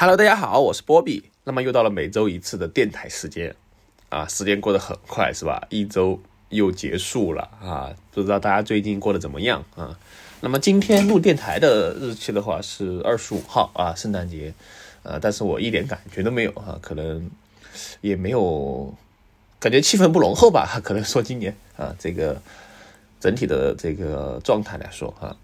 Hello，大家好，我是波比。那么又到了每周一次的电台时间啊，时间过得很快，是吧？一周又结束了啊，不知道大家最近过得怎么样啊？那么今天录电台的日期的话是二十五号啊，圣诞节，呃，但是我一点感觉都没有啊，可能也没有感觉气氛不浓厚吧？可能说今年啊，这个整体的这个状态来说啊。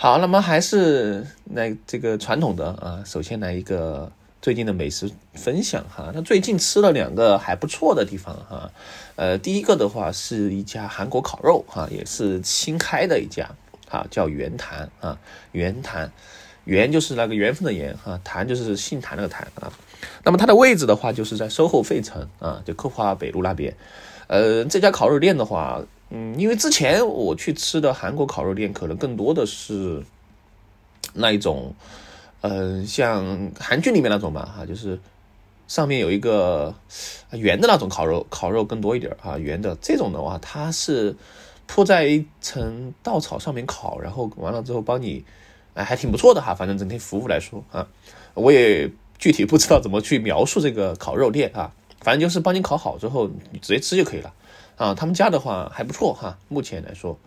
好，那么还是那这个传统的啊，首先来一个最近的美食分享哈。那最近吃了两个还不错的地方哈，呃，第一个的话是一家韩国烤肉哈，也是新开的一家啊，叫袁谭啊，袁谭，袁就是那个缘分的缘哈，谭就是姓谭那个谭啊。那么它的位置的话就是在 SOHO 费城啊，就科华北路那边。呃，这家烤肉店的话。嗯，因为之前我去吃的韩国烤肉店，可能更多的是那一种，嗯，像韩剧里面那种吧，哈，就是上面有一个圆的那种烤肉，烤肉更多一点啊，圆的这种的话，它是铺在一层稻草上面烤，然后完了之后帮你，哎，还挺不错的哈，反正整体服务来说啊，我也具体不知道怎么去描述这个烤肉店啊，反正就是帮你烤好之后，你直接吃就可以了。啊，他们家的话还不错哈，目前来说，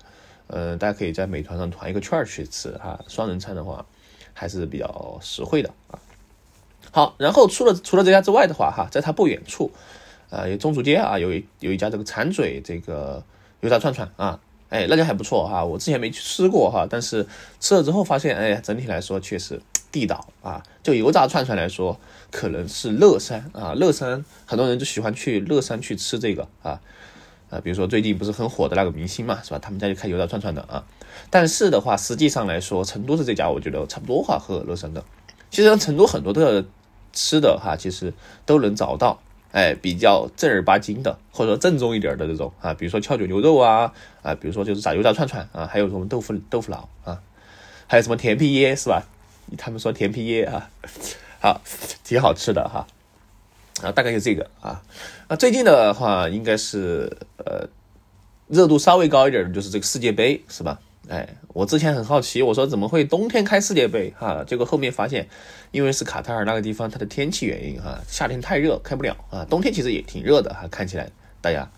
呃，大家可以在美团上团一个券去吃哈，双人餐的话还是比较实惠的啊。好，然后除了除了这家之外的话哈，在它不远处，呃，有中主街啊，有一有一家这个馋嘴这个油炸串串啊，哎，那家还不错哈，我之前没去吃过哈，但是吃了之后发现，哎，整体来说确实地道啊。就油炸串串来说，可能是乐山啊，乐山很多人就喜欢去乐山去吃这个啊。啊，比如说最近不是很火的那个明星嘛，是吧？他们家就开油炸串串的啊。但是的话，实际上来说，成都的这家我觉得差不多哈，和乐山的。其实成都很多的吃的哈，其实都能找到，哎，比较正儿八经的，或者说正宗一点的这种啊，比如说跷脚牛肉啊，啊，比如说就是炸油炸串串啊，还有什么豆腐豆腐脑啊，还有什么甜皮椰是吧？他们说甜皮椰啊，好，挺好吃的哈。啊，大概就这个啊。那最近的话，应该是呃热度稍微高一点的，就是这个世界杯，是吧？哎，我之前很好奇，我说怎么会冬天开世界杯哈？结果后面发现，因为是卡塔尔那个地方它的天气原因哈，夏天太热开不了啊。冬天其实也挺热的哈，看起来大家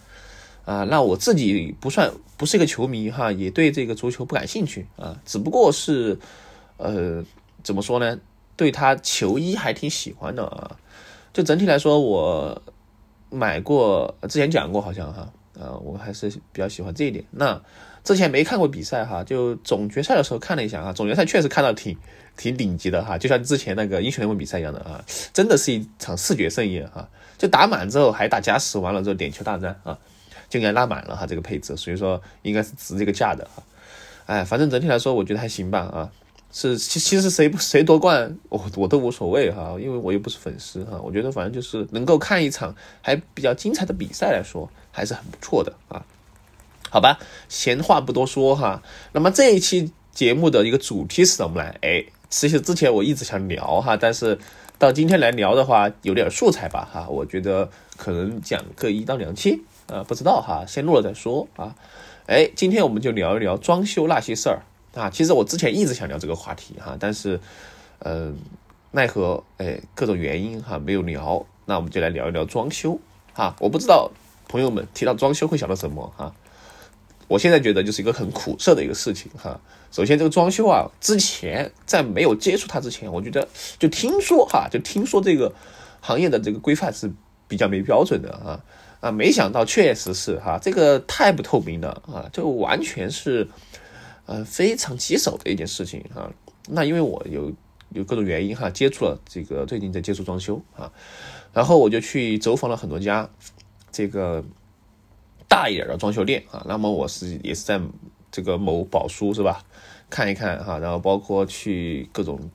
啊。那我自己不算不是一个球迷哈，也对这个足球不感兴趣啊，只不过是呃怎么说呢？对他球衣还挺喜欢的啊。就整体来说，我买过，之前讲过好像哈，呃，我还是比较喜欢这一点。那之前没看过比赛哈，就总决赛的时候看了一下啊，总决赛确实看到挺挺顶级的哈，就像之前那个英雄联盟比赛一样的啊，真的是一场视觉盛宴哈。就打满之后还打加时，完了之后点球大战啊，就应该拉满了哈这个配置，所以说应该是值这个价的哈。哎，反正整体来说我觉得还行吧啊。是，其其实谁不谁夺冠，我我都无所谓哈，因为我又不是粉丝哈。我觉得反正就是能够看一场还比较精彩的比赛来说，还是很不错的啊。好吧，闲话不多说哈。那么这一期节目的一个主题是什么呢？哎，其实之前我一直想聊哈，但是到今天来聊的话，有点素材吧哈。我觉得可能讲个一到两期啊，不知道哈，先录了再说啊。哎，今天我们就聊一聊装修那些事儿。啊，其实我之前一直想聊这个话题哈，但是，嗯，奈何哎各种原因哈没有聊。那我们就来聊一聊装修哈。我不知道朋友们提到装修会想到什么哈。我现在觉得就是一个很苦涩的一个事情哈。首先这个装修啊，之前在没有接触它之前，我觉得就听说哈，就听说这个行业的这个规范是比较没标准的啊啊，没想到确实是哈，这个太不透明了啊，就完全是。呃，非常棘手的一件事情哈。那因为我有有各种原因哈，接触了这个最近在接触装修啊，然后我就去走访了很多家这个大一点的装修店啊。那么我是也是在这个某宝书是吧，看一看哈，然后包括去各种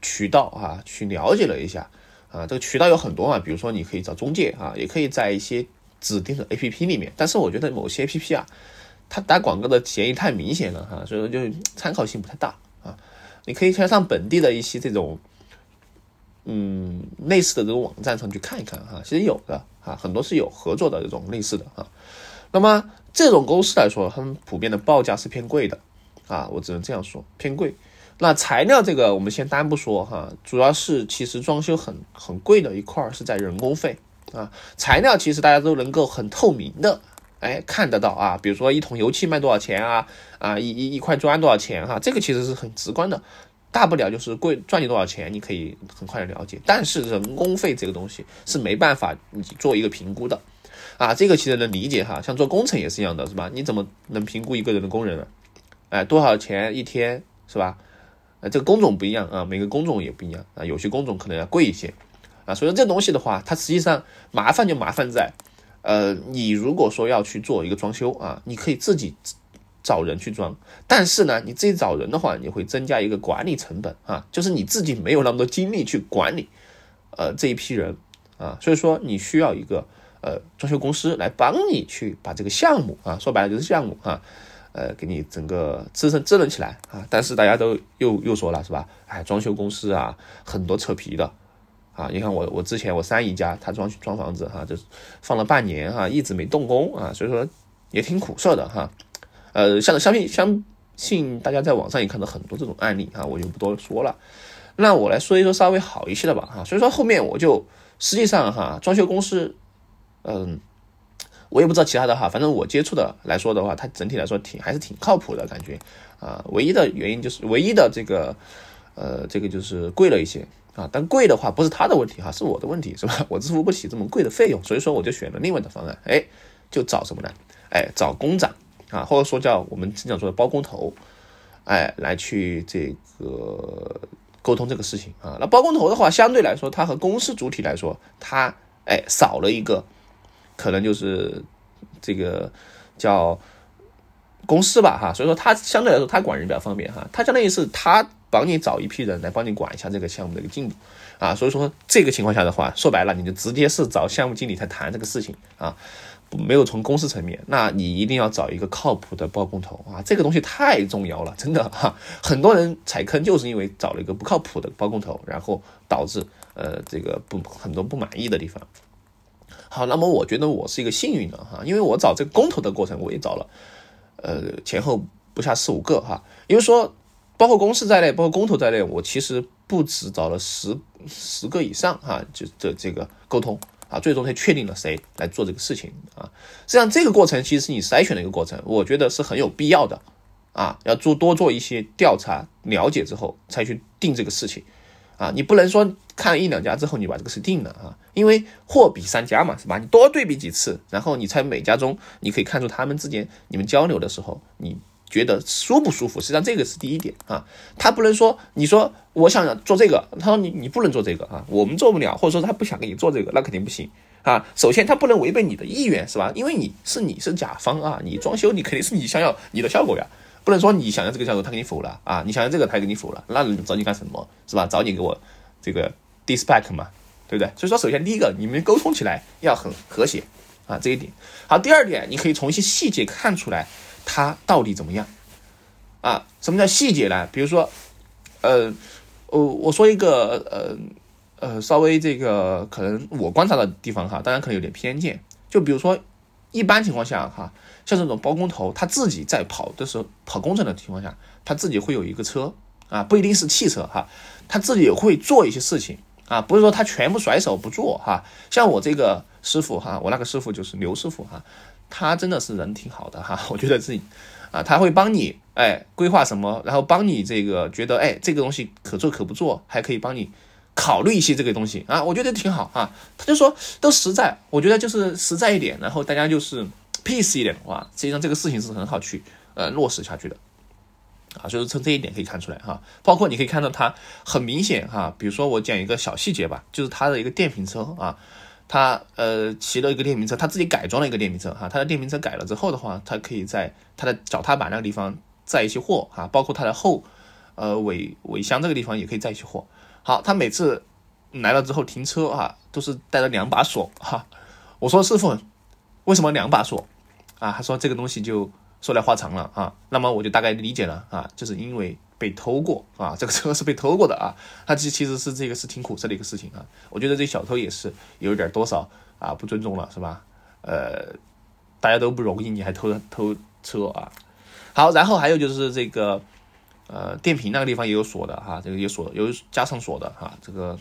渠道啊去了解了一下啊。这个渠道有很多嘛，比如说你可以找中介啊，也可以在一些指定的 APP 里面。但是我觉得某些 APP 啊。他打广告的嫌疑太明显了哈，所以说就参考性不太大啊。你可以先上本地的一些这种，嗯，类似的这种网站上去看一看哈，其实有的啊，很多是有合作的这种类似的哈。那么这种公司来说，他们普遍的报价是偏贵的啊，我只能这样说，偏贵那材料这个我们先单不说哈，主要是其实装修很很贵的一块是在人工费啊。材料其实大家都能够很透明的哎看得到啊，比如说一桶油漆卖多少钱啊啊一一一块砖多少钱哈，这个其实是很直观的，大不了就是贵赚你多少钱，你可以很快的了解。但是人工费这个东西是没办法你做一个评估的啊，这个其实能理解哈，像做工程也是一样的，是吧？你怎么能评估一个人的工人呢？哎，多少钱一天是吧？呃，这个工种不一样啊，每个工种也不一样啊，有些工种可能要贵一些啊，所以说这东西的话，它实际上麻烦就麻烦在，呃，你如果说要去做一个装修啊，你可以自己找人去装，但是呢，你自己找人的话，你会增加一个管理成本啊，就是你自己没有那么多精力去管理，呃，这一批人啊，所以说你需要一个呃装修公司来帮你去把这个项目啊，说白了就是项目啊。呃，给你整个支撑支棱起来啊！但是大家都又又说了是吧？哎，装修公司啊，很多扯皮的啊！你看我我之前我三姨家，他装装房子哈，就是放了半年哈，一直没动工啊，所以说也挺苦涩的哈。呃，像相信相信大家在网上也看到很多这种案例啊，我就不多说了。那我来说一说稍微好一些的吧哈。所以说后面我就实际上哈，装修公司，嗯。我也不知道其他的哈，反正我接触的来说的话，它整体来说挺还是挺靠谱的感觉啊。唯一的原因就是唯一的这个呃这个就是贵了一些啊。但贵的话不是他的问题哈，是我的问题是吧？我支付不起这么贵的费用，所以说我就选了另外的方案。哎，就找什么呢？哎，找工长啊，或者说叫我们经常说的包工头，哎，来去这个沟通这个事情啊。那包工头的话，相对来说，他和公司主体来说，他哎少了一个。可能就是这个叫公司吧，哈，所以说他相对来说他管人比较方便，哈，他相当于是他帮你找一批人来帮你管一下这个项目的一个进度，啊，所以说这个情况下的话，说白了你就直接是找项目经理在谈这个事情啊，没有从公司层面，那你一定要找一个靠谱的包工头啊，这个东西太重要了，真的哈，很多人踩坑就是因为找了一个不靠谱的包工头，然后导致呃这个不很多不满意的地方。好，那么我觉得我是一个幸运的哈，因为我找这个工头的过程，我也找了，呃，前后不下四五个哈。因为说，包括公司在内，包括工头在内，我其实不止找了十十个以上哈，就这这个沟通啊，最终才确定了谁来做这个事情啊。实际上，这个过程其实是你筛选的一个过程，我觉得是很有必要的啊，要做多做一些调查了解之后，才去定这个事情。啊，你不能说看一两家之后你把这个事定了啊，因为货比三家嘛，是吧？你多对比几次，然后你才每家中你可以看出他们之间你们交流的时候，你觉得舒不舒服？实际上这个是第一点啊。他不能说你说我想做这个，他说你你不能做这个啊，我们做不了，或者说他不想给你做这个，那肯定不行啊。首先他不能违背你的意愿，是吧？因为你是你是甲方啊，你装修你肯定是你想要你的效果呀。不能说你想要这个效果，他给你否了啊！你想要这个，他给你否了，那找你干什么？是吧？找你给我这个 dispatch 嘛，对不对？所以说，首先第一个，你们沟通起来要很和谐啊，这一点。好，第二点，你可以从一些细节看出来他到底怎么样啊？什么叫细节呢？比如说，呃，我我说一个呃呃稍微这个可能我观察的地方哈，当然可能有点偏见，就比如说一般情况下哈。像这种包工头，他自己在跑的时候，跑工程的情况下，他自己会有一个车啊，不一定是汽车哈，他自己也会做一些事情啊，不是说他全部甩手不做哈。像我这个师傅哈，我那个师傅就是刘师傅哈，他真的是人挺好的 哈，我觉得自己啊，他会帮你哎规划什么，然后帮你这个觉得哎这个东西可做可不做，还可以帮你考虑一些这个东西啊，我觉得挺好啊。他就说都实在，我觉得就是实在一点，然后大家就是。peace 一点的话，实际上这个事情是很好去呃落实下去的，啊，所以从这一点可以看出来哈，包括你可以看到它很明显哈，比如说我讲一个小细节吧，就是他的一个电瓶车啊，他呃骑了一个电瓶车，他自己改装了一个电瓶车哈，他的电瓶车改了之后的话，他可以在他的脚踏板那个地方载一些货哈，包括他的后呃尾尾箱这个地方也可以载一些货，好，他每次来了之后停车啊，都是带了两把锁哈，我说师傅为什么两把锁？啊，他说这个东西就说来话长了啊，那么我就大概理解了啊，就是因为被偷过啊，这个车是被偷过的啊，他其其实是这个是挺苦涩的一个事情啊，我觉得这小偷也是有点多少啊不尊重了是吧？呃，大家都不容易，你还偷偷车啊？好，然后还有就是这个呃，电瓶那个地方也有锁的哈，这个有锁有加上锁的哈，这个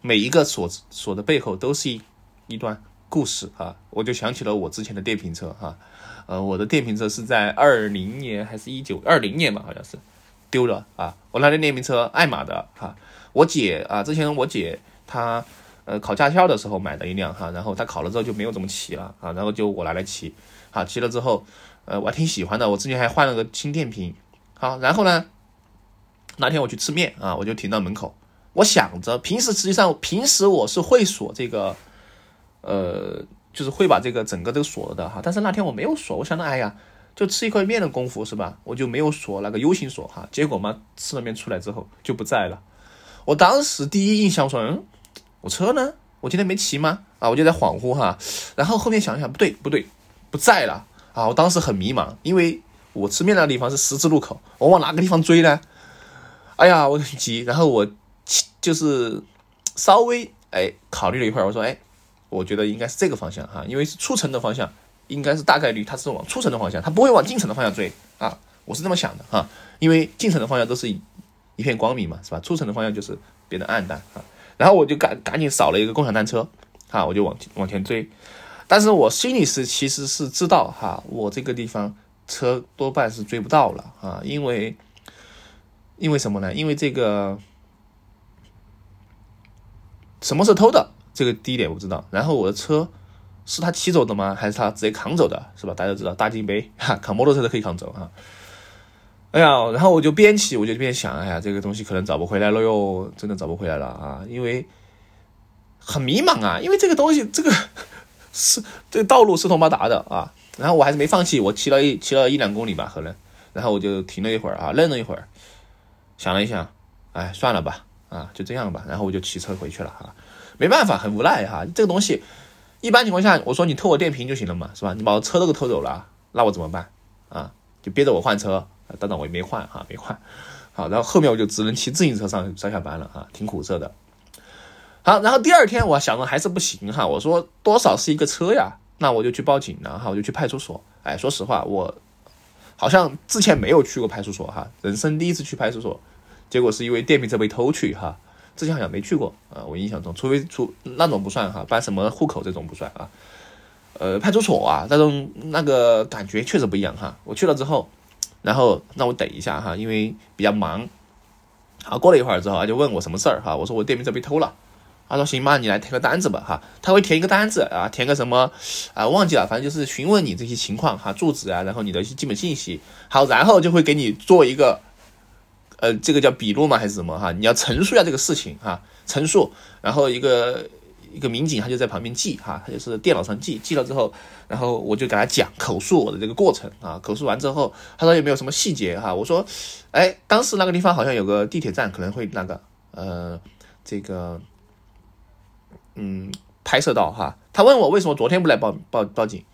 每一个锁锁的背后都是一一段故事啊，我就想起了我之前的电瓶车哈，呃，我的电瓶车是在二零年还是一九二零年吧，好像是丢了啊，我那辆电瓶车爱玛的哈，我姐啊，之前我姐她呃考驾校的时候买的一辆哈，然后她考了之后就没有怎么骑了啊，然后就我拿来骑，好骑了之后，呃，我还挺喜欢的，我之前还换了个新电瓶。好，然后呢？那天我去吃面啊，我就停到门口。我想着，平时实际上平时我是会锁这个，呃，就是会把这个整个都锁了的哈。但是那天我没有锁，我想着，哎呀，就吃一块面的功夫是吧？我就没有锁那个 U 型锁哈。结果嘛，吃了面出来之后就不在了。我当时第一印象说，嗯，我车呢？我今天没骑吗？啊，我就在恍惚哈。然后后面想一想，不对不对，不在了啊！我当时很迷茫，因为。我吃面那个地方是十字路口，我往哪个地方追呢？哎呀，我很急。然后我就是稍微哎考虑了一会儿，我说哎，我觉得应该是这个方向哈，因为是出城的方向，应该是大概率它是往出城的方向，它不会往进城的方向追啊。我是这么想的哈，因为进城的方向都是一一片光明嘛，是吧？出城的方向就是变得暗淡啊。然后我就赶赶紧扫了一个共享单车啊，我就往往前追。但是我心里是其实是知道哈，我这个地方。车多半是追不到了啊，因为因为什么呢？因为这个什么是偷的？这个第一点我不知道。然后我的车是他骑走的吗？还是他直接扛走的？是吧？大家都知道大金杯 哈，扛摩托车都可以扛走哈。哎呀，然后我就边骑我就边想，哎呀，这个东西可能找不回来了哟，真的找不回来了啊！因为很迷茫啊，因为这个东西这个 是这个道路四通八达的啊。然后我还是没放弃，我骑了一骑了一两公里吧，可能，然后我就停了一会儿啊，愣了一会儿，想了一想，哎，算了吧，啊，就这样吧，然后我就骑车回去了哈，没办法，很无奈哈，这个东西，一般情况下，我说你偷我电瓶就行了嘛，是吧？你把我车都给偷走了，那我怎么办啊？就憋着我换车，当然我也没换哈，没换，好，然后后面我就只能骑自行车上上下班了啊，挺苦涩的。好，然后第二天我想着还是不行哈，我说多少是一个车呀？那我就去报警了哈，我就去派出所。哎，说实话，我好像之前没有去过派出所哈，人生第一次去派出所，结果是因为电瓶车被偷去哈，之前好像没去过啊，我印象中，除非出那种不算哈，办什么户口这种不算啊。呃，派出所啊，那种那个感觉确实不一样哈。我去了之后，然后让我等一下哈，因为比较忙。好，过了一会儿之后，他就问我什么事儿哈，我说我电瓶车被偷了。他说：“行吧，你来填个单子吧，哈，他会填一个单子啊，填个什么啊，忘记了，反正就是询问你这些情况哈，住址啊，然后你的一些基本信息，好，然后就会给你做一个，呃，这个叫笔录吗还是什么哈？你要陈述一下这个事情哈，陈述，然后一个一个民警他就在旁边记哈，他就是电脑上记，记了之后，然后我就给他讲口述我的这个过程啊，口述完之后，他说有没有什么细节哈？我说，哎，当时那个地方好像有个地铁站，可能会那个呃，这个。”嗯，拍摄到哈，他问我为什么昨天不来报报报警，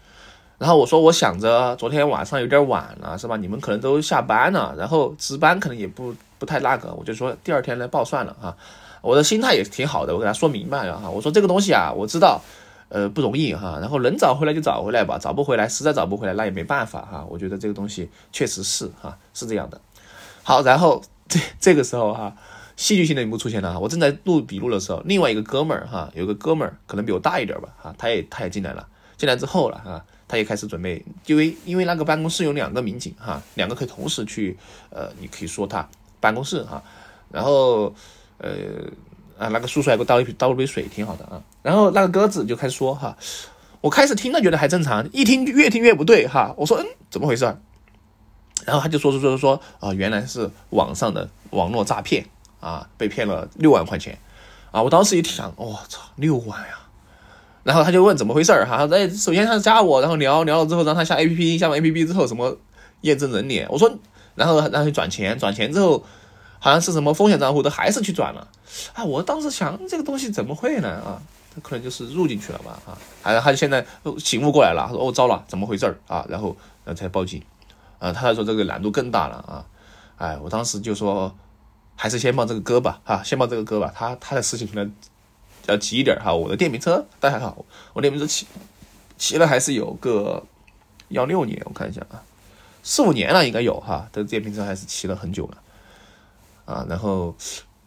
然后我说我想着昨天晚上有点晚了，是吧？你们可能都下班了，然后值班可能也不不太那个，我就说第二天来报算了哈。我的心态也挺好的，我给他说明白了哈。我说这个东西啊，我知道，呃，不容易哈。然后能找回来就找回来吧，找不回来，实在找不回来那也没办法哈。我觉得这个东西确实是哈，是这样的。好，然后 这这个时候哈。戏剧性的一幕出现了哈，我正在录笔录的时候，另外一个哥们儿哈，有个哥们儿可能比我大一点吧哈，他也他也进来了，进来之后了哈，他也开始准备，因为因为那个办公室有两个民警哈，两个可以同时去，呃，你可以说他办公室哈，然后呃啊那个叔叔还给我倒一倒了杯水，挺好的啊，然后那个鸽子就开始说哈，我开始听了觉得还正常，一听越听越不对哈，我说嗯怎么回事？然后他就说说说说啊原来是网上的网络诈骗。啊，被骗了六万块钱，啊，我当时一想，我操，六万呀！然后他就问怎么回事儿哈，哎，首先他加我，然后聊聊了之后，让他下 A P P，下完 A P P 之后什么验证人脸，我说，然后让他转钱，转钱之后好像是什么风险账户，他还是去转了，啊，我当时想这个东西怎么会呢？啊，他可能就是入进去了吧？啊，还他现在醒悟过来了，他说哦，糟了，怎么回事儿啊？然后然后才报警，啊，他说这个难度更大了啊，哎，我当时就说。还是先报这个歌吧，哈，先报这个歌吧。他他的事情可能要急一点哈。我的电瓶车但还好，我电瓶车骑骑了还是有个幺六年，我看一下啊，四五年了应该有哈。这电瓶车还是骑了很久了。啊，然后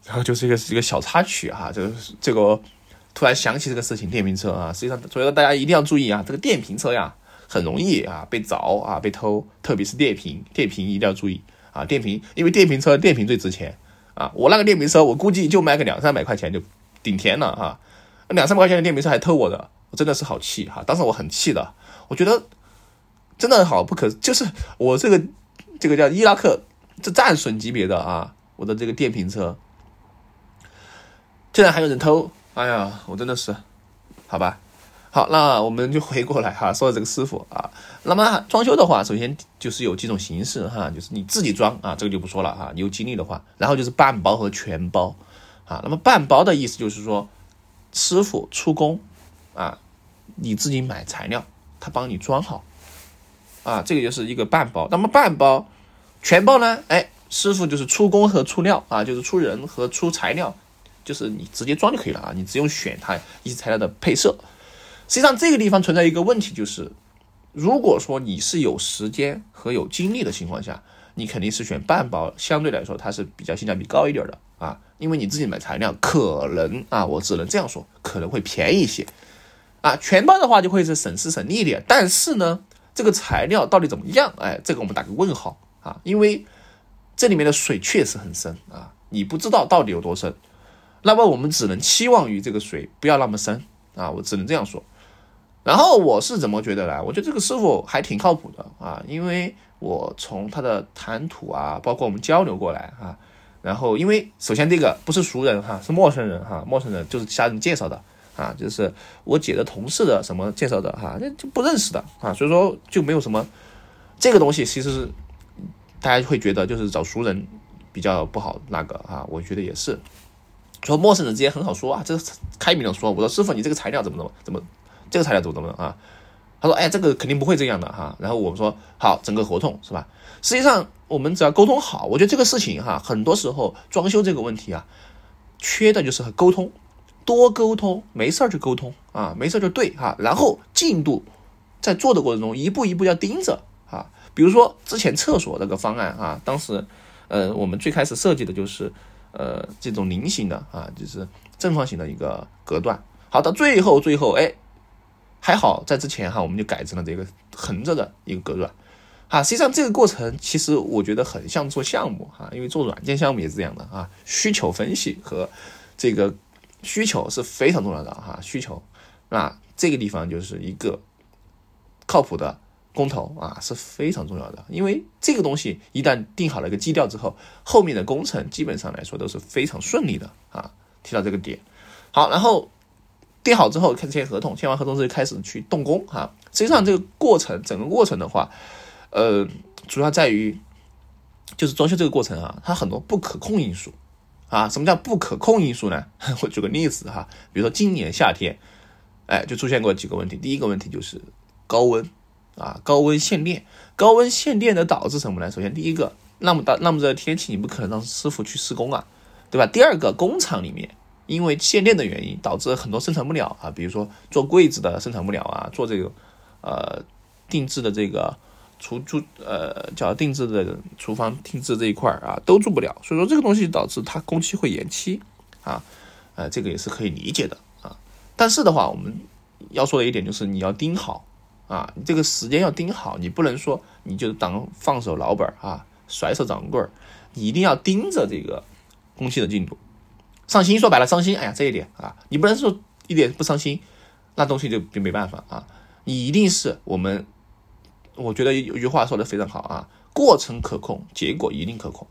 然后就是一个一个小插曲哈，就是这个突然想起这个事情，电瓶车啊，实际上所以说大家一定要注意啊，这个电瓶车呀很容易啊被凿啊被偷，特别是电瓶，电瓶一定要注意啊，电瓶因为电瓶车电瓶最值钱啊，我那个电瓶车我估计就卖个两三百块钱就顶天了哈，两三百块钱的电瓶车还偷我的，我真的是好气哈，当时我很气的，我觉得。真的好不可，就是我这个这个叫伊拉克这战损级别的啊，我的这个电瓶车，竟然还有人偷，哎呀，我真的是，好吧，好，那我们就回过来哈，说到这个师傅啊，那么装修的话，首先就是有几种形式哈，就是你自己装啊，这个就不说了哈，你有精力的话，然后就是半包和全包。啊，那么半包的意思就是说，师傅出工啊，你自己买材料，他帮你装好。啊，这个就是一个半包。那么半包、全包呢？哎，师傅就是出工和出料啊，就是出人和出材料，就是你直接装就可以了啊，你只用选它一些材料的配色。实际上这个地方存在一个问题，就是如果说你是有时间和有精力的情况下，你肯定是选半包，相对来说它是比较性价比高一点的啊，因为你自己买材料可能啊，我只能这样说，可能会便宜一些啊。全包的话就会是省时省力一点，但是呢。这个材料到底怎么样？哎，这个我们打个问号啊，因为这里面的水确实很深啊，你不知道到底有多深。那么我们只能期望于这个水不要那么深啊，我只能这样说。然后我是怎么觉得呢？我觉得这个师傅还挺靠谱的啊，因为我从他的谈吐啊，包括我们交流过来啊，然后因为首先这个不是熟人哈，是陌生人哈，陌生人就是其他人介绍的。啊，就是我姐的同事的什么介绍的哈，那就不认识的啊，所以说就没有什么这个东西，其实是大家会觉得就是找熟人比较不好那个啊，我觉得也是，说陌生人之间很好说啊，这个开明的说，我说师傅你这个材料怎么怎么怎么，这个材料怎么怎么啊？他说哎，这个肯定不会这样的哈，然后我们说好，整个合同是吧？实际上我们只要沟通好，我觉得这个事情哈，很多时候装修这个问题啊，缺的就是沟通。多沟通，没事儿就沟通啊，没事儿就对哈。然后进度在做的过程中，一步一步要盯着啊。比如说之前厕所那个方案啊，当时呃我们最开始设计的就是呃这种菱形的啊，就是正方形的一个隔断。好，到最后最后哎还好在之前哈，我们就改成了这个横着的一个隔断。啊，实际上这个过程其实我觉得很像做项目哈，因为做软件项目也是这样的啊，需求分析和这个。需求是非常重要的哈，需求，那这个地方就是一个靠谱的工头啊，是非常重要的。因为这个东西一旦定好了一个基调之后，后面的工程基本上来说都是非常顺利的啊。提到这个点，好，然后定好之后开始签合同，签完合同之后开始去动工哈。实际上这个过程，整个过程的话，呃，主要在于就是装修这个过程啊，它很多不可控因素。啊，什么叫不可控因素呢？我举个例子哈，比如说今年夏天，哎，就出现过几个问题。第一个问题就是高温啊，高温限电。高温限电的导致什么呢？首先第一个，那么大那么热的天气，你不可能让师傅去施工啊，对吧？第二个，工厂里面因为限电的原因，导致很多生产不了啊，比如说做柜子的生产不了啊，做这个呃定制的这个。厨厨呃，叫定制的厨房定制这一块啊，都做不了，所以说这个东西导致它工期会延期啊，呃，这个也是可以理解的啊。但是的话，我们要说的一点就是你要盯好啊，你这个时间要盯好，你不能说你就当放手老本啊，甩手掌柜儿，你一定要盯着这个工期的进度，伤心说白了伤心，哎呀这一点啊，你不能说一点不伤心，那东西就就没办法啊，你一定是我们。我觉得有句话说的非常好啊，过程可控，结果一定可控，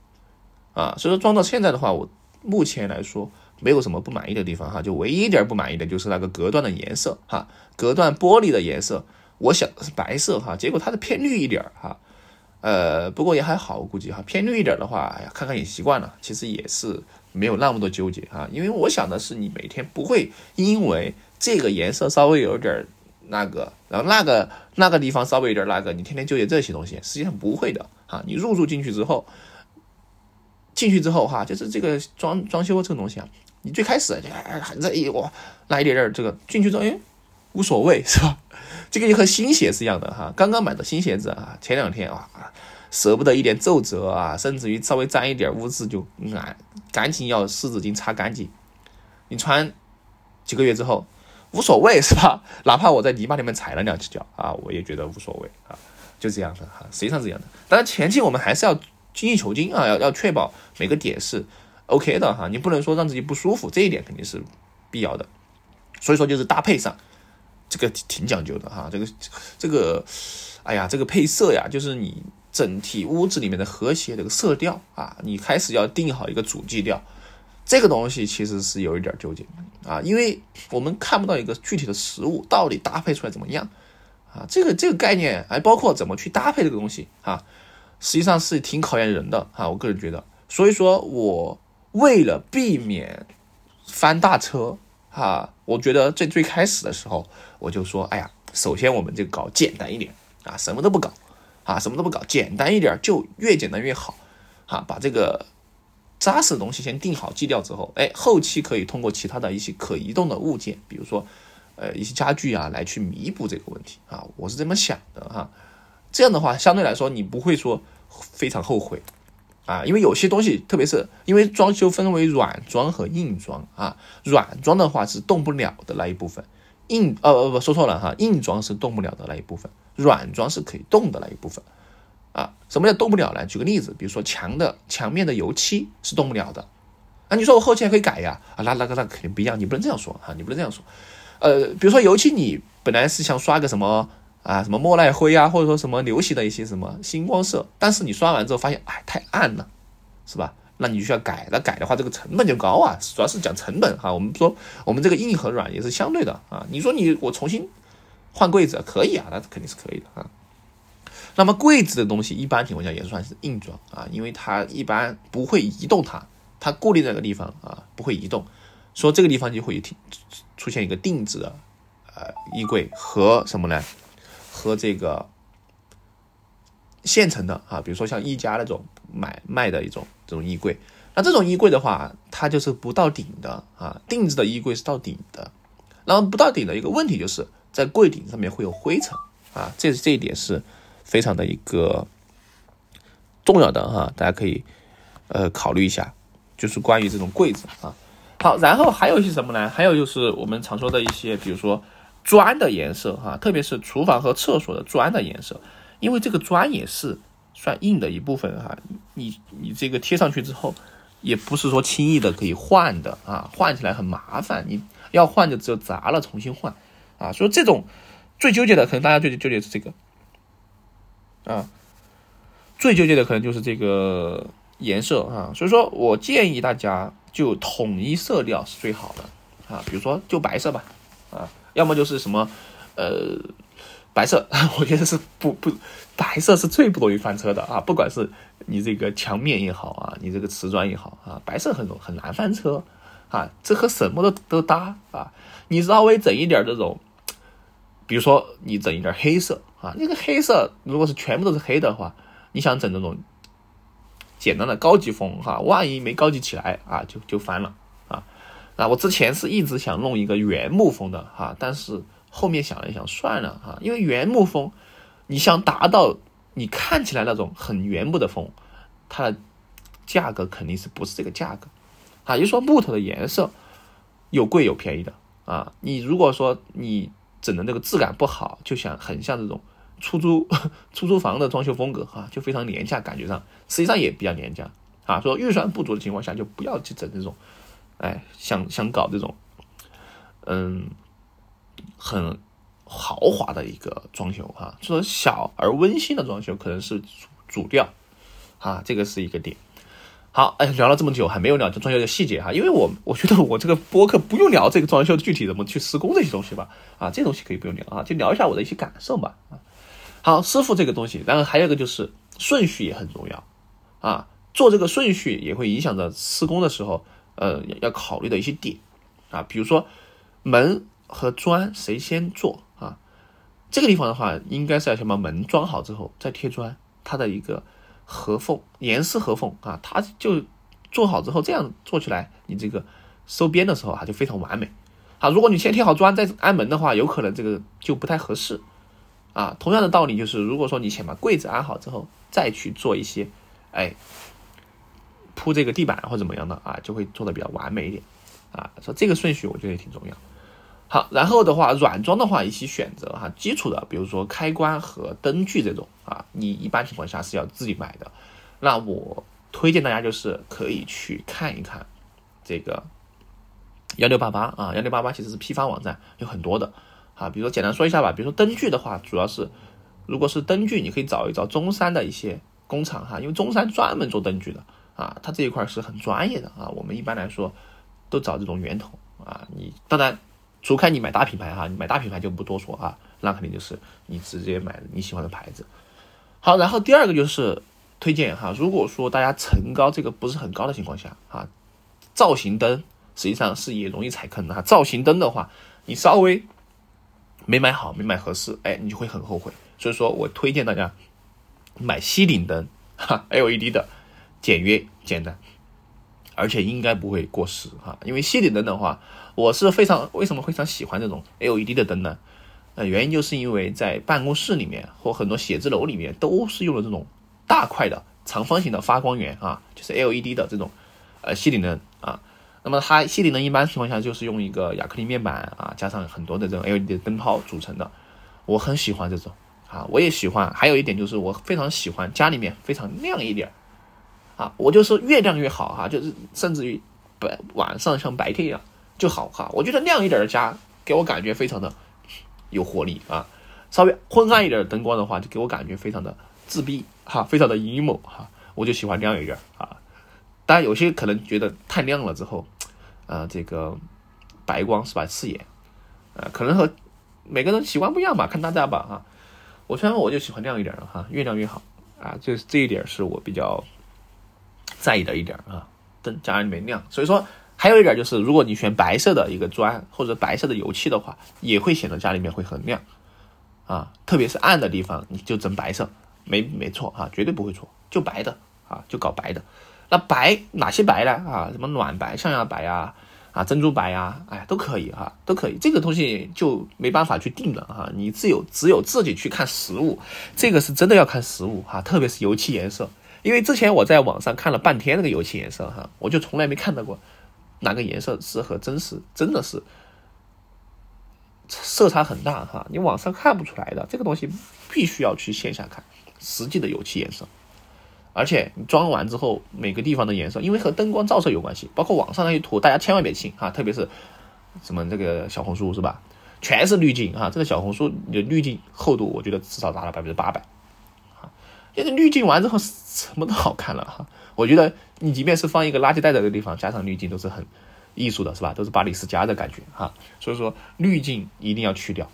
啊，所以说装到现在的话，我目前来说没有什么不满意的地方哈，就唯一一点不满意的就是那个隔断的颜色哈，隔断玻璃的颜色，我想是白色哈，结果它是偏绿一点哈，呃，不过也还好，我估计哈，偏绿一点的话，哎呀，看看也习惯了，其实也是没有那么多纠结哈，因为我想的是你每天不会因为这个颜色稍微有点。那个，然后那个那个地方稍微有点那个，你天天纠结这些东西，实际上不会的哈。你入住进去之后，进去之后哈，就是这个装装修这个东西啊，你最开始就很在意哇，那一点点这个进去之后，哎，无所谓是吧？这个就和新鞋是一样的哈。刚刚买的新鞋子啊，前两天啊，舍不得一点皱褶啊，甚至于稍微沾一点污渍就啊，赶紧要湿纸巾擦干净。你穿几个月之后无所谓是吧？哪怕我在泥巴里面踩了两只脚啊，我也觉得无所谓啊，就这样的哈，实际上这样的。当然前期我们还是要精益求精啊，要要确保每个点是 OK 的哈，你不能说让自己不舒服，这一点肯定是必要的。所以说就是搭配上。这个挺讲究的哈，这个这个，哎呀，这个配色呀，就是你整体屋子里面的和谐这个色调啊，你开始要定好一个主基调，这个东西其实是有一点纠结啊，因为我们看不到一个具体的实物到底搭配出来怎么样啊，这个这个概念还包括怎么去搭配这个东西啊，实际上是挺考验人的啊，我个人觉得，所以说我为了避免翻大车。哈，我觉得最最开始的时候，我就说，哎呀，首先我们就搞简单一点啊，什么都不搞啊，什么都不搞，简单一点就越简单越好，哈，把这个扎实的东西先定好基调之后，哎，后期可以通过其他的一些可移动的物件，比如说呃一些家具啊，来去弥补这个问题啊，我是这么想的哈，这样的话相对来说你不会说非常后悔。啊，因为有些东西，特别是因为装修分为软装和硬装啊，软装的话是动不了的那一部分，硬呃呃不说错了哈，硬装是动不了的那一部分，软装是可以动的那一部分啊。什么叫动不了呢？举个例子，比如说墙的墙面的油漆是动不了的，啊，你说我后期还可以改呀？啊，那那个那肯定不一样，你不能这样说哈，你不能这样说。呃，比如说油漆，你本来是想刷个什么？啊，什么莫奈灰啊，或者说什么流行的一些什么星光色，但是你刷完之后发现，哎，太暗了，是吧？那你需要改，那改的话，这个成本就高啊，主要是讲成本哈。我们说，我们这个硬和软也是相对的啊。你说你我重新换柜子可以啊，那肯定是可以的啊。那么柜子的东西，一般情况下也算是硬装啊，因为它一般不会移动它，它固定在个地方啊，不会移动，说这个地方就会出出现一个定制的呃衣柜和什么呢？和这个现成的啊，比如说像一家那种买卖的一种这种衣柜，那这种衣柜的话，它就是不到顶的啊，定制的衣柜是到顶的。然后不到顶的一个问题就是在柜顶上面会有灰尘啊，这这一点是非常的一个重要的哈，大家可以呃考虑一下，就是关于这种柜子啊。好，然后还有一些什么呢？还有就是我们常说的一些，比如说。砖的颜色哈，特别是厨房和厕所的砖的颜色，因为这个砖也是算硬的一部分哈。你你这个贴上去之后，也不是说轻易的可以换的啊，换起来很麻烦。你要换就只有砸了重新换啊。所以这种最纠结的，可能大家最纠结是这个啊，最纠结的可能就是这个颜色啊。所以说我建议大家就统一色调是最好的啊，比如说就白色吧啊。要么就是什么，呃，白色，我觉得是不不，白色是最不容易翻车的啊！不管是你这个墙面也好啊，你这个瓷砖也好啊，白色很很难翻车啊！这和什么都都搭啊！你稍微整一点这种，比如说你整一点黑色啊，那个黑色如果是全部都是黑的话，你想整这种简单的高级风哈，万一没高级起来啊，就就翻了。啊，那我之前是一直想弄一个原木风的哈，但是后面想了一想，算了哈，因为原木风，你想达到你看起来那种很原木的风，它的价格肯定是不是这个价格啊？也就说木头的颜色有贵有便宜的啊。你如果说你整的那个质感不好，就想很像这种出租 出租房的装修风格哈，就非常廉价，感觉上实际上也比较廉价啊。说预算不足的情况下，就不要去整这种。哎，想想搞这种，嗯，很豪华的一个装修哈，说小而温馨的装修可能是主主调，啊，这个是一个点。好，哎，聊了这么久还没有聊装修的细节哈，因为我我觉得我这个播客不用聊这个装修具体怎么去施工这些东西吧，啊，这东西可以不用聊啊，就聊一下我的一些感受吧，啊，好，师傅这个东西，然后还有一个就是顺序也很重要，啊，做这个顺序也会影响着施工的时候。呃，要考虑的一些点啊，比如说门和砖谁先做啊？这个地方的话，应该是要先把门装好之后再贴砖，它的一个合缝、严丝合缝啊，它就做好之后这样做起来，你这个收边的时候啊就非常完美啊。如果你先贴好砖再安门的话，有可能这个就不太合适啊。同样的道理就是，如果说你先把柜子安好之后，再去做一些，哎，铺这个地板或怎么样的啊，就会做的比较完美一点啊。说这个顺序我觉得也挺重要。好，然后的话，软装的话一起选择哈，基础的，比如说开关和灯具这种啊，你一般情况下是要自己买的。那我推荐大家就是可以去看一看这个幺六八八啊，幺六八八其实是批发网站，有很多的啊。比如说简单说一下吧，比如说灯具的话，主要是如果是灯具，你可以找一找中山的一些工厂哈，因为中山专门做灯具的啊，它这一块是很专业的啊。我们一般来说都找这种源头啊，你当然。除开你买大品牌哈，你买大品牌就不多说啊，那肯定就是你直接买你喜欢的牌子。好，然后第二个就是推荐哈，如果说大家层高这个不是很高的情况下啊，造型灯实际上是也容易踩坑的哈。造型灯的话，你稍微没买好，没买合适，哎，你就会很后悔。所以说我推荐大家买吸顶灯哈，LED 的，简约简单。而且应该不会过时哈，因为吸顶灯的话，我是非常为什么非常喜欢这种 LED 的灯呢？呃，原因就是因为在办公室里面或很多写字楼里面都是用的这种大块的长方形的发光源啊，就是 LED 的这种呃吸顶灯啊。那么它吸顶灯一般情况下就是用一个亚克力面板啊，加上很多的这种 LED 的灯泡组成的。我很喜欢这种啊，我也喜欢。还有一点就是我非常喜欢家里面非常亮一点。啊，我就说越亮越好哈，就是甚至于白晚上像白天一样就好哈。我觉得亮一点的家给我感觉非常的有活力啊，稍微昏暗一点的灯光的话，就给我感觉非常的自闭哈，非常的 emo 哈。我就喜欢亮一点啊。当然有些可能觉得太亮了之后，呃，这个白光是吧刺眼，呃，可能和每个人习惯不一样吧，看大家吧哈。我虽然我就喜欢亮一点的哈，越亮越好啊，就是这一点是我比较。在意的一点啊，灯家里面亮，所以说还有一点就是，如果你选白色的一个砖或者白色的油漆的话，也会显得家里面会很亮啊，特别是暗的地方，你就整白色，没没错啊，绝对不会错，就白的啊，就搞白的。那白哪些白呢？啊，什么暖白、象牙白啊，啊珍珠白呀，哎都可以哈，都可以。这个东西就没办法去定了哈，你只有只有自己去看实物，这个是真的要看实物哈，特别是油漆颜色。因为之前我在网上看了半天那个油漆颜色哈，我就从来没看到过哪个颜色适合真实真的是色差很大哈，你网上看不出来的这个东西必须要去线下看实际的油漆颜色，而且你装完之后每个地方的颜色，因为和灯光照射有关系，包括网上那些图，大家千万别信哈，特别是什么这个小红书是吧，全是滤镜哈，这个小红书的滤镜厚度我觉得至少达到百分之八百。啊现在滤镜完之后，什么都好看了哈。我觉得你即便是放一个垃圾袋在这个地方，加上滤镜都是很艺术的，是吧？都是巴黎世家的感觉哈。所以说滤镜一定要去掉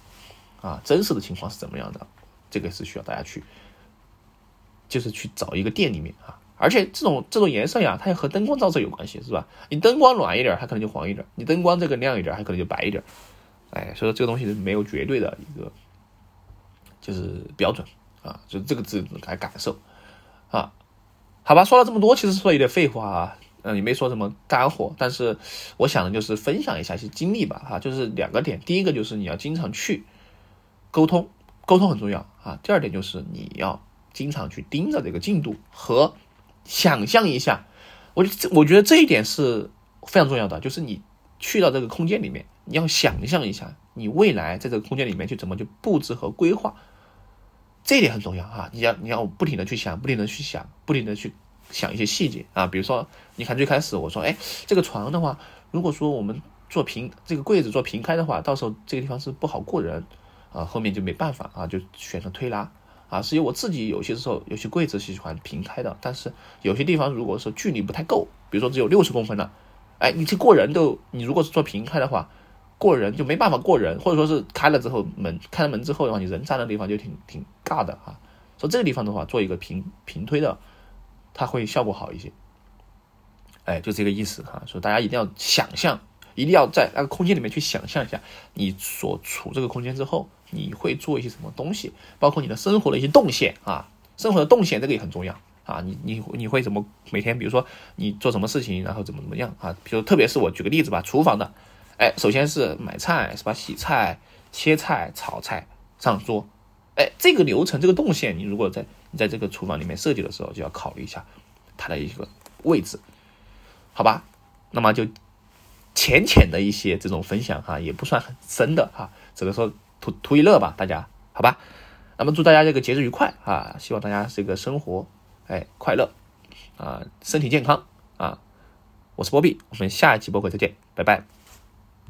啊。真实的情况是怎么样的？这个是需要大家去，就是去找一个店里面啊。而且这种这种颜色呀，它也和灯光照射有关系，是吧？你灯光暖一点，它可能就黄一点；你灯光这个亮一点，它可能就白一点。哎，所以说这个东西是没有绝对的一个就是标准。啊，就这个字来感受，啊，好吧，说了这么多，其实说有点废话啊，嗯，也没说什么干货，但是我想的就是分享一下一些经历吧，哈，就是两个点，第一个就是你要经常去沟通，沟通很重要啊，第二点就是你要经常去盯着这个进度和想象一下，我我觉得这一点是非常重要的，就是你去到这个空间里面，你要想象一下你未来在这个空间里面去怎么去布置和规划。这一点很重要哈，你要你要不停的去想，不停的去想，不停的去想一些细节啊。比如说，你看最开始我说，哎，这个床的话，如果说我们做平这个柜子做平开的话，到时候这个地方是不好过人啊。后面就没办法啊，就选择推拉啊。是因为我自己有些时候有些柜子喜欢平开的，但是有些地方如果说距离不太够，比如说只有六十公分了，哎，你这过人都，你如果是做平开的话。过人就没办法过人，或者说是开了之后门开了门之后的话，你人站的地方就挺挺尬的啊。说这个地方的话，做一个平平推的，它会效果好一些。哎，就这个意思哈。说大家一定要想象，一定要在那个空间里面去想象一下，你所处这个空间之后，你会做一些什么东西，包括你的生活的一些动线啊，生活的动线这个也很重要啊。你你你会怎么每天，比如说你做什么事情，然后怎么怎么样啊？比如特别是我举个例子吧，厨房的。哎，首先是买菜是吧？洗菜、切菜、炒菜、上桌，哎，这个流程这个动线，你如果在你在这个厨房里面设计的时候，就要考虑一下它的一个位置，好吧？那么就浅浅的一些这种分享哈，也不算很深的哈，只能说图图一乐吧，大家好吧？那么祝大家这个节日愉快啊！希望大家这个生活哎快乐啊，身体健康啊！我是波比，我们下一期播客再见，拜拜。